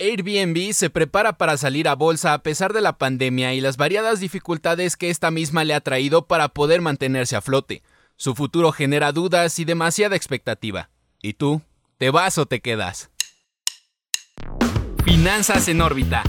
Airbnb se prepara para salir a bolsa a pesar de la pandemia y las variadas dificultades que esta misma le ha traído para poder mantenerse a flote. Su futuro genera dudas y demasiada expectativa. ¿Y tú? ¿Te vas o te quedas? Finanzas en órbita.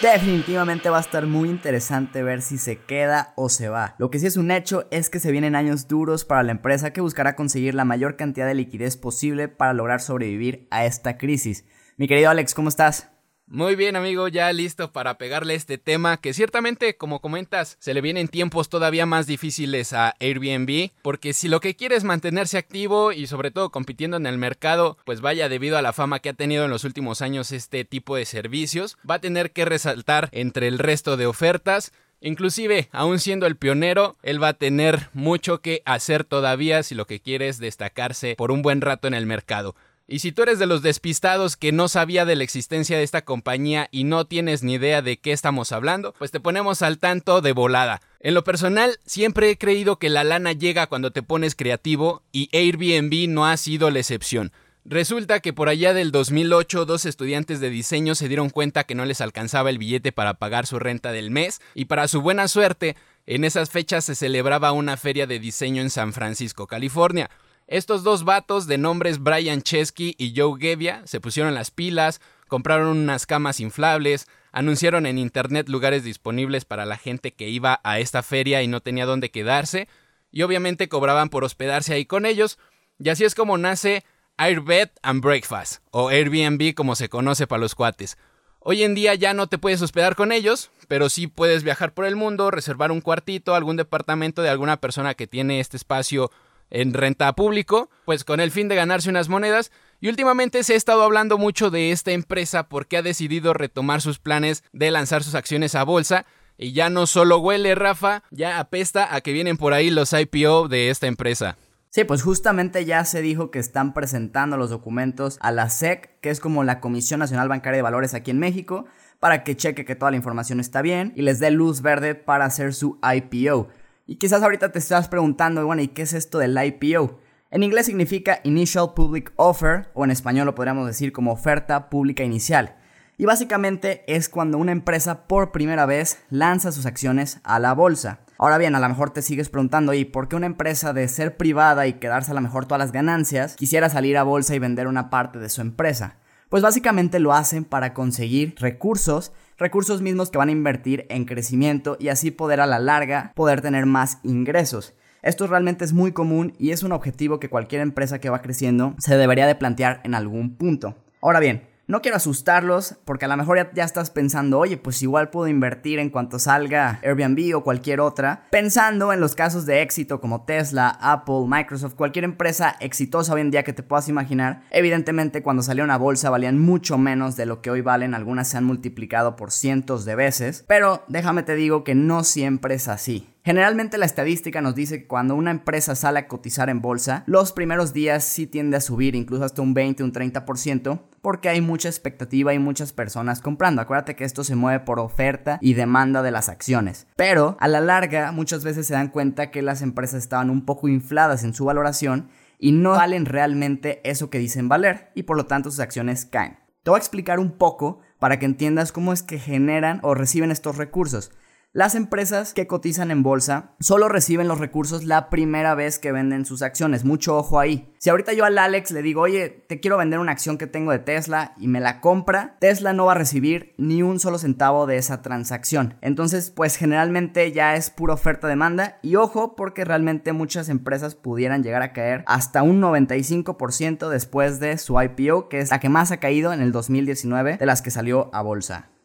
Definitivamente va a estar muy interesante ver si se queda o se va. Lo que sí es un hecho es que se vienen años duros para la empresa que buscará conseguir la mayor cantidad de liquidez posible para lograr sobrevivir a esta crisis. Mi querido Alex, ¿cómo estás? Muy bien amigo, ya listo para pegarle este tema que ciertamente, como comentas, se le vienen tiempos todavía más difíciles a Airbnb, porque si lo que quiere es mantenerse activo y sobre todo compitiendo en el mercado, pues vaya debido a la fama que ha tenido en los últimos años este tipo de servicios, va a tener que resaltar entre el resto de ofertas, Inclusive, aún siendo el pionero, él va a tener mucho que hacer todavía si lo que quiere es destacarse por un buen rato en el mercado. Y si tú eres de los despistados que no sabía de la existencia de esta compañía y no tienes ni idea de qué estamos hablando, pues te ponemos al tanto de volada. En lo personal, siempre he creído que la lana llega cuando te pones creativo y Airbnb no ha sido la excepción. Resulta que por allá del 2008 dos estudiantes de diseño se dieron cuenta que no les alcanzaba el billete para pagar su renta del mes y para su buena suerte, en esas fechas se celebraba una feria de diseño en San Francisco, California. Estos dos vatos de nombres Brian Chesky y Joe Gebbia se pusieron las pilas, compraron unas camas inflables, anunciaron en internet lugares disponibles para la gente que iba a esta feria y no tenía dónde quedarse, y obviamente cobraban por hospedarse ahí con ellos, y así es como nace Airbed and Breakfast, o Airbnb como se conoce para los cuates. Hoy en día ya no te puedes hospedar con ellos, pero sí puedes viajar por el mundo, reservar un cuartito, algún departamento de alguna persona que tiene este espacio en renta público, pues con el fin de ganarse unas monedas. Y últimamente se ha estado hablando mucho de esta empresa porque ha decidido retomar sus planes de lanzar sus acciones a bolsa. Y ya no solo huele, Rafa, ya apesta a que vienen por ahí los IPO de esta empresa. Sí, pues justamente ya se dijo que están presentando los documentos a la SEC, que es como la Comisión Nacional Bancaria de Valores aquí en México, para que cheque que toda la información está bien y les dé luz verde para hacer su IPO. Y quizás ahorita te estás preguntando, bueno, ¿y qué es esto del IPO? En inglés significa Initial Public Offer, o en español lo podríamos decir como oferta pública inicial. Y básicamente es cuando una empresa por primera vez lanza sus acciones a la bolsa. Ahora bien, a lo mejor te sigues preguntando, ¿y por qué una empresa de ser privada y quedarse a lo mejor todas las ganancias quisiera salir a bolsa y vender una parte de su empresa? Pues básicamente lo hacen para conseguir recursos recursos mismos que van a invertir en crecimiento y así poder a la larga poder tener más ingresos. Esto realmente es muy común y es un objetivo que cualquier empresa que va creciendo se debería de plantear en algún punto. Ahora bien, no quiero asustarlos porque a lo mejor ya, estás pensando, oye, pues igual puedo invertir en cuanto salga Airbnb o cualquier otra. Pensando en los casos de éxito como Tesla, Apple, Microsoft, cualquier empresa exitosa hoy en día que te puedas imaginar. Evidentemente cuando salieron a bolsa valían mucho menos de lo que hoy valen, algunas se han multiplicado por cientos de veces. Pero déjame te digo que no siempre es así. Generalmente la estadística nos dice que cuando una empresa sale a cotizar en bolsa, los primeros días sí tiende a subir incluso hasta un 20, un 30%, porque hay mucha expectativa y muchas personas comprando. Acuérdate que esto se mueve por oferta y demanda de las acciones. Pero a la larga muchas veces se dan cuenta que las empresas estaban un poco infladas en su valoración y no valen realmente eso que dicen valer y por lo tanto sus acciones caen. Te voy a explicar un poco para que entiendas cómo es que generan o reciben estos recursos. Las empresas que cotizan en bolsa solo reciben los recursos la primera vez que venden sus acciones. Mucho ojo ahí. Si ahorita yo al Alex le digo, oye, te quiero vender una acción que tengo de Tesla y me la compra, Tesla no va a recibir ni un solo centavo de esa transacción. Entonces, pues generalmente ya es pura oferta-demanda y ojo porque realmente muchas empresas pudieran llegar a caer hasta un 95% después de su IPO, que es la que más ha caído en el 2019 de las que salió a bolsa.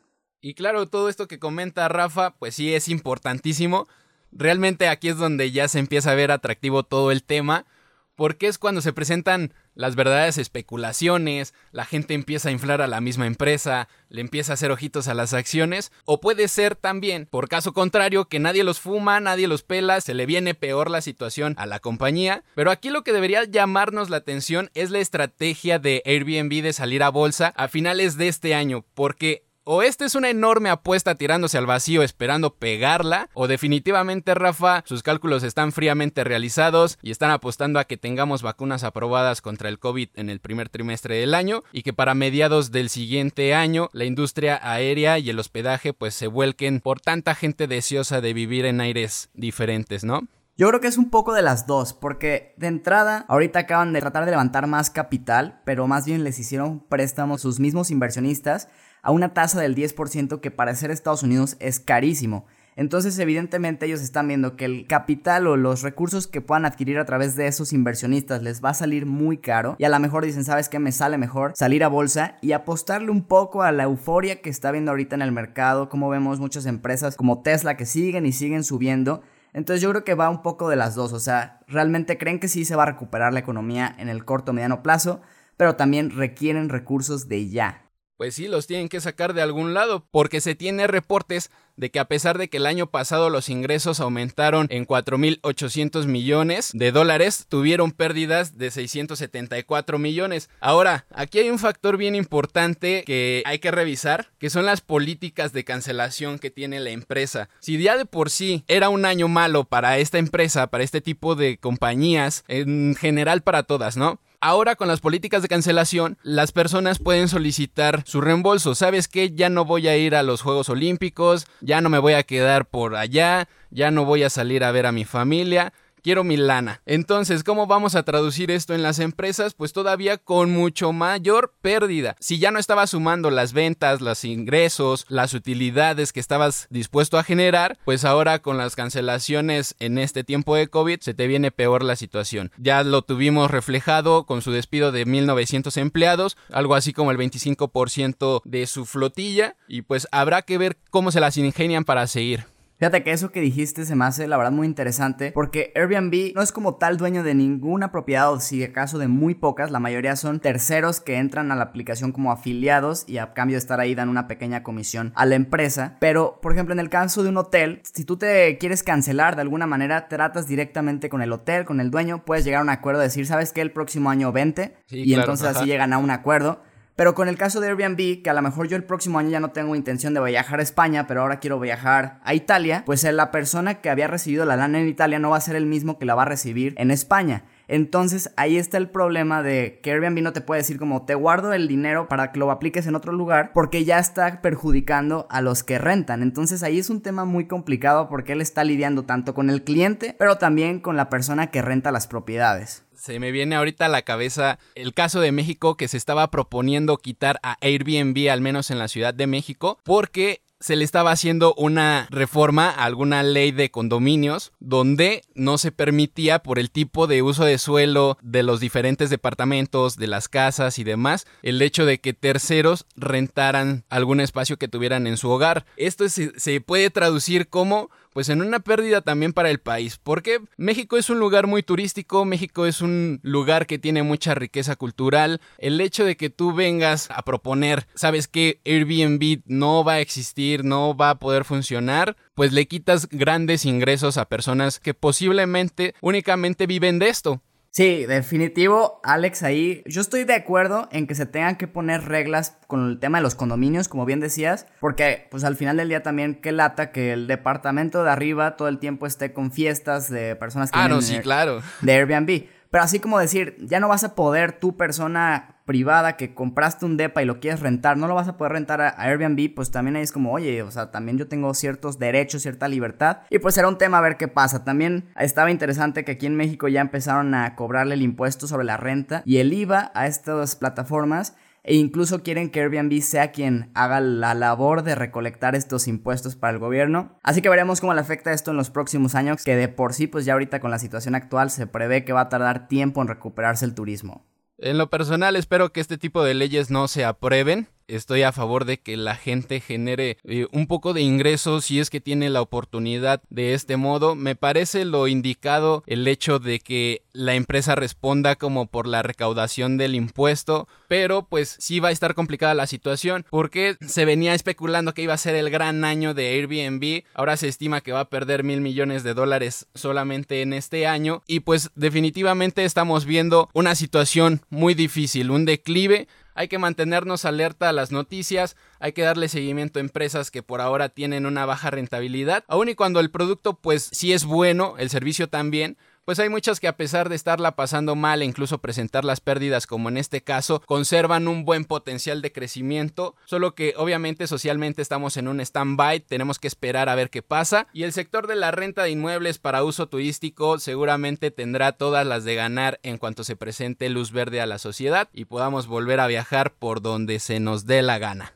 Y claro, todo esto que comenta Rafa, pues sí es importantísimo. Realmente aquí es donde ya se empieza a ver atractivo todo el tema, porque es cuando se presentan las verdaderas especulaciones, la gente empieza a inflar a la misma empresa, le empieza a hacer ojitos a las acciones, o puede ser también, por caso contrario, que nadie los fuma, nadie los pela, se le viene peor la situación a la compañía, pero aquí lo que debería llamarnos la atención es la estrategia de Airbnb de salir a bolsa a finales de este año, porque o esta es una enorme apuesta tirándose al vacío esperando pegarla, o definitivamente Rafa, sus cálculos están fríamente realizados y están apostando a que tengamos vacunas aprobadas contra el COVID en el primer trimestre del año y que para mediados del siguiente año la industria aérea y el hospedaje pues se vuelquen por tanta gente deseosa de vivir en aires diferentes, ¿no? Yo creo que es un poco de las dos, porque de entrada, ahorita acaban de tratar de levantar más capital, pero más bien les hicieron préstamos sus mismos inversionistas a una tasa del 10% que para ser Estados Unidos es carísimo. Entonces, evidentemente, ellos están viendo que el capital o los recursos que puedan adquirir a través de esos inversionistas les va a salir muy caro. Y a lo mejor dicen, ¿sabes qué? Me sale mejor salir a bolsa y apostarle un poco a la euforia que está viendo ahorita en el mercado. Como vemos muchas empresas como Tesla que siguen y siguen subiendo. Entonces yo creo que va un poco de las dos, o sea, realmente creen que sí se va a recuperar la economía en el corto mediano plazo, pero también requieren recursos de ya pues sí, los tienen que sacar de algún lado, porque se tiene reportes de que a pesar de que el año pasado los ingresos aumentaron en 4.800 millones de dólares, tuvieron pérdidas de 674 millones. Ahora, aquí hay un factor bien importante que hay que revisar, que son las políticas de cancelación que tiene la empresa. Si ya de por sí era un año malo para esta empresa, para este tipo de compañías, en general para todas, ¿no? Ahora con las políticas de cancelación, las personas pueden solicitar su reembolso. ¿Sabes qué? Ya no voy a ir a los Juegos Olímpicos, ya no me voy a quedar por allá, ya no voy a salir a ver a mi familia quiero mi lana. Entonces, ¿cómo vamos a traducir esto en las empresas? Pues todavía con mucho mayor pérdida. Si ya no estabas sumando las ventas, los ingresos, las utilidades que estabas dispuesto a generar, pues ahora con las cancelaciones en este tiempo de COVID se te viene peor la situación. Ya lo tuvimos reflejado con su despido de 1900 empleados, algo así como el 25% de su flotilla y pues habrá que ver cómo se las ingenian para seguir. Fíjate que eso que dijiste se me hace la verdad muy interesante porque Airbnb no es como tal dueño de ninguna propiedad o si acaso de muy pocas, la mayoría son terceros que entran a la aplicación como afiliados y a cambio de estar ahí dan una pequeña comisión a la empresa. Pero, por ejemplo, en el caso de un hotel, si tú te quieres cancelar de alguna manera, tratas directamente con el hotel, con el dueño, puedes llegar a un acuerdo de decir, ¿sabes qué? El próximo año 20 y entonces así llegan a un acuerdo. Pero con el caso de Airbnb, que a lo mejor yo el próximo año ya no tengo intención de viajar a España, pero ahora quiero viajar a Italia, pues eh, la persona que había recibido la lana en Italia no va a ser el mismo que la va a recibir en España. Entonces ahí está el problema de que Airbnb no te puede decir como te guardo el dinero para que lo apliques en otro lugar porque ya está perjudicando a los que rentan. Entonces ahí es un tema muy complicado porque él está lidiando tanto con el cliente pero también con la persona que renta las propiedades se me viene ahorita a la cabeza el caso de México que se estaba proponiendo quitar a Airbnb, al menos en la Ciudad de México, porque se le estaba haciendo una reforma a alguna ley de condominios donde no se permitía por el tipo de uso de suelo de los diferentes departamentos, de las casas y demás, el hecho de que terceros rentaran algún espacio que tuvieran en su hogar. Esto se, se puede traducir como pues en una pérdida también para el país, porque México es un lugar muy turístico, México es un lugar que tiene mucha riqueza cultural, el hecho de que tú vengas a proponer, sabes que Airbnb no va a existir, no va a poder funcionar, pues le quitas grandes ingresos a personas que posiblemente únicamente viven de esto. Sí, definitivo, Alex, ahí yo estoy de acuerdo en que se tengan que poner reglas con el tema de los condominios, como bien decías, porque pues al final del día también qué lata que el departamento de arriba todo el tiempo esté con fiestas de personas que ah, no, sí, claro. de Airbnb. Pero así como decir, ya no vas a poder tu persona privada que compraste un depa y lo quieres rentar, no lo vas a poder rentar a, Airbnb, pues también ahí es como, oye, o sea, también yo tengo ciertos derechos, cierta libertad. Y pues será un tema a ver qué pasa. También estaba interesante que aquí en México ya empezaron a cobrarle el impuesto sobre la renta y el IVA a estas plataformas e incluso quieren que Airbnb sea quien haga la labor de recolectar estos impuestos para el gobierno. Así que veremos cómo le afecta esto en los próximos años, que de por sí pues ya ahorita con la situación actual se prevé que va a tardar tiempo en recuperarse el turismo. En lo personal espero que este tipo de leyes no se aprueben. Estoy a favor de que la gente genere eh, un poco de ingresos si es que tiene la oportunidad de este modo. Me parece lo indicado el hecho de que la empresa responda como por la recaudación del impuesto, pero pues sí va a estar complicada la situación porque se venía especulando que iba a ser el gran año de Airbnb, ahora se estima que va a perder mil millones de dólares solamente en este año y pues definitivamente estamos viendo una situación muy difícil, un declive hay que mantenernos alerta a las noticias, hay que darle seguimiento a empresas que por ahora tienen una baja rentabilidad, aun y cuando el producto pues sí es bueno, el servicio también, pues hay muchas que a pesar de estarla pasando mal e incluso presentar las pérdidas como en este caso, conservan un buen potencial de crecimiento, solo que obviamente socialmente estamos en un stand-by, tenemos que esperar a ver qué pasa y el sector de la renta de inmuebles para uso turístico seguramente tendrá todas las de ganar en cuanto se presente luz verde a la sociedad y podamos volver a viajar por donde se nos dé la gana.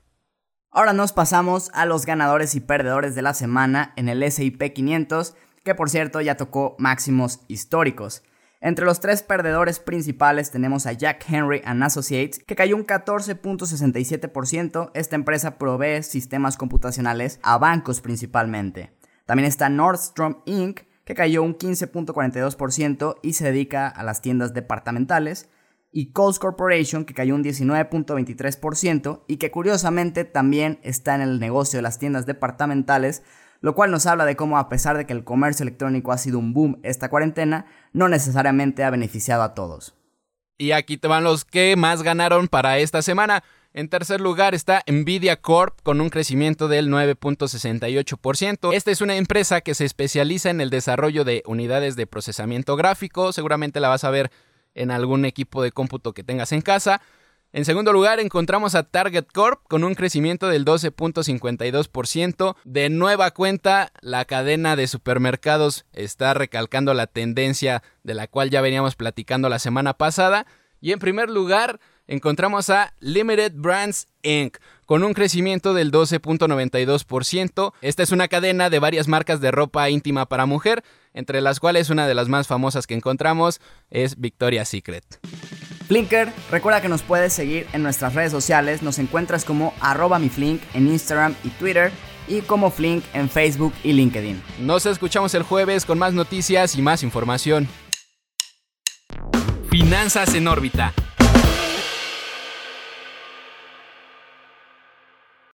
Ahora nos pasamos a los ganadores y perdedores de la semana en el SIP 500 que por cierto ya tocó máximos históricos. Entre los tres perdedores principales tenemos a Jack Henry and Associates, que cayó un 14.67%. Esta empresa provee sistemas computacionales a bancos principalmente. También está Nordstrom Inc., que cayó un 15.42% y se dedica a las tiendas departamentales. Y Coles Corporation, que cayó un 19.23% y que curiosamente también está en el negocio de las tiendas departamentales, lo cual nos habla de cómo a pesar de que el comercio electrónico ha sido un boom esta cuarentena, no necesariamente ha beneficiado a todos. Y aquí te van los que más ganaron para esta semana. En tercer lugar está Nvidia Corp con un crecimiento del 9.68%. Esta es una empresa que se especializa en el desarrollo de unidades de procesamiento gráfico. Seguramente la vas a ver en algún equipo de cómputo que tengas en casa. En segundo lugar encontramos a Target Corp con un crecimiento del 12.52%. De nueva cuenta, la cadena de supermercados está recalcando la tendencia de la cual ya veníamos platicando la semana pasada. Y en primer lugar, encontramos a Limited Brands Inc. con un crecimiento del 12.92%. Esta es una cadena de varias marcas de ropa íntima para mujer, entre las cuales una de las más famosas que encontramos es Victoria's Secret. Flinker, recuerda que nos puedes seguir en nuestras redes sociales, nos encuentras como arroba mi Flink en Instagram y Twitter y como Flink en Facebook y LinkedIn. Nos escuchamos el jueves con más noticias y más información. Finanzas en órbita